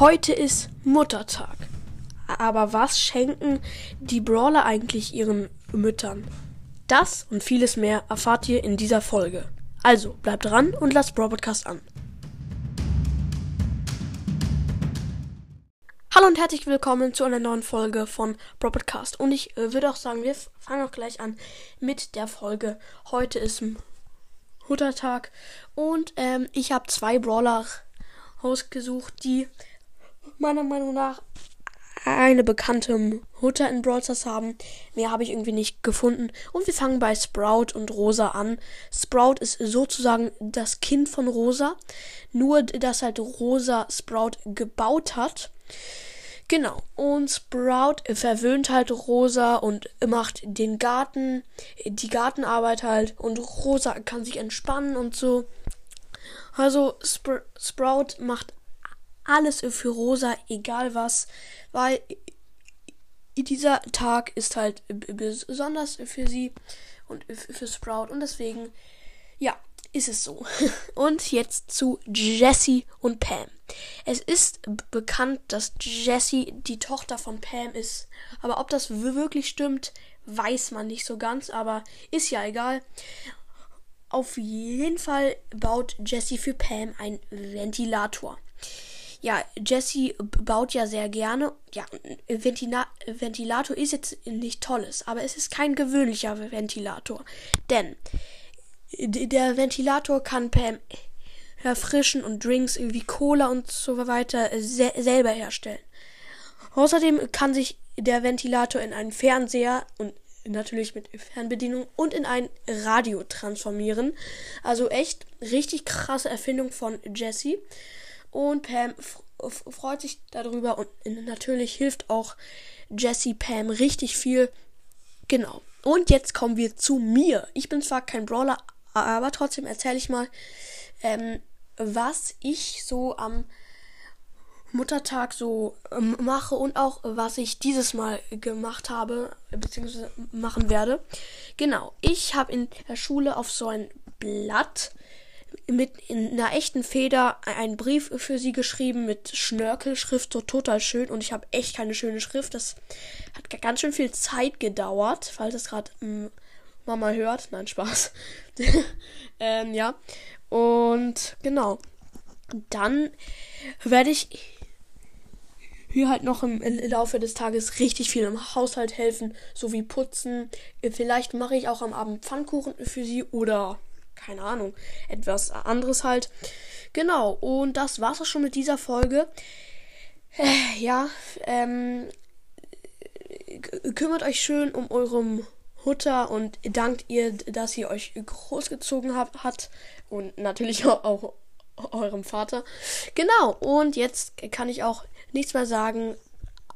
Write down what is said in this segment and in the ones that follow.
Heute ist Muttertag. Aber was schenken die Brawler eigentlich ihren Müttern? Das und vieles mehr erfahrt ihr in dieser Folge. Also bleibt dran und lasst Brawl Podcast an. Hallo und herzlich willkommen zu einer neuen Folge von Brawl Podcast. Und ich äh, würde auch sagen, wir fangen auch gleich an mit der Folge. Heute ist Muttertag und ähm, ich habe zwei Brawler ausgesucht, die meiner Meinung nach eine bekannte Mutter in Brawl Stars haben. Mehr habe ich irgendwie nicht gefunden. Und wir fangen bei Sprout und Rosa an. Sprout ist sozusagen das Kind von Rosa. Nur, dass halt Rosa Sprout gebaut hat. Genau. Und Sprout verwöhnt halt Rosa und macht den Garten, die Gartenarbeit halt. Und Rosa kann sich entspannen und so. Also Spr Sprout macht alles für Rosa, egal was, weil dieser Tag ist halt besonders für sie und für Sprout und deswegen, ja, ist es so. Und jetzt zu Jessie und Pam. Es ist bekannt, dass Jessie die Tochter von Pam ist, aber ob das wirklich stimmt, weiß man nicht so ganz, aber ist ja egal. Auf jeden Fall baut Jessie für Pam einen Ventilator ja, Jesse baut ja sehr gerne. Ja, Ventila Ventilator ist jetzt nicht tolles, aber es ist kein gewöhnlicher Ventilator. Denn der Ventilator kann Pam erfrischen und Drinks wie Cola und so weiter se selber herstellen. Außerdem kann sich der Ventilator in einen Fernseher und natürlich mit Fernbedienung und in ein Radio transformieren. Also echt richtig krasse Erfindung von Jesse. Und Pam freut sich darüber und natürlich hilft auch Jessie Pam richtig viel. Genau. Und jetzt kommen wir zu mir. Ich bin zwar kein Brawler, aber trotzdem erzähle ich mal, ähm, was ich so am Muttertag so ähm, mache und auch was ich dieses Mal gemacht habe, beziehungsweise machen werde. Genau, ich habe in der Schule auf so ein Blatt mit in einer echten Feder einen Brief für sie geschrieben mit Schnörkelschrift, so total schön. Und ich habe echt keine schöne Schrift. Das hat ganz schön viel Zeit gedauert, falls es gerade hm, Mama hört. Nein, Spaß. ähm, ja. Und genau. Dann werde ich hier halt noch im, Laufe des Tages richtig viel im Haushalt helfen, sowie putzen. Vielleicht mache ich auch am Abend Pfannkuchen für sie oder keine Ahnung, etwas anderes halt. Genau, und das war's auch schon mit dieser Folge. Äh, ja, ähm, kümmert euch schön um eurem Hutter und dankt ihr, dass ihr euch großgezogen habt, hat und natürlich auch, auch eurem Vater. Genau, und jetzt kann ich auch nichts mehr sagen,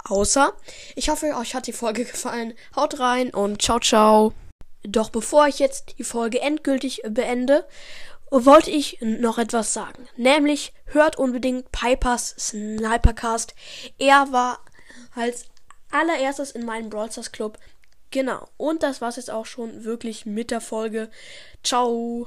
außer ich hoffe, euch hat die Folge gefallen. Haut rein und ciao, ciao. Doch bevor ich jetzt die Folge endgültig beende, wollte ich noch etwas sagen. Nämlich hört unbedingt Pipers Snipercast. Er war als allererstes in meinem Brawl Stars Club. Genau. Und das war's jetzt auch schon wirklich mit der Folge. Ciao.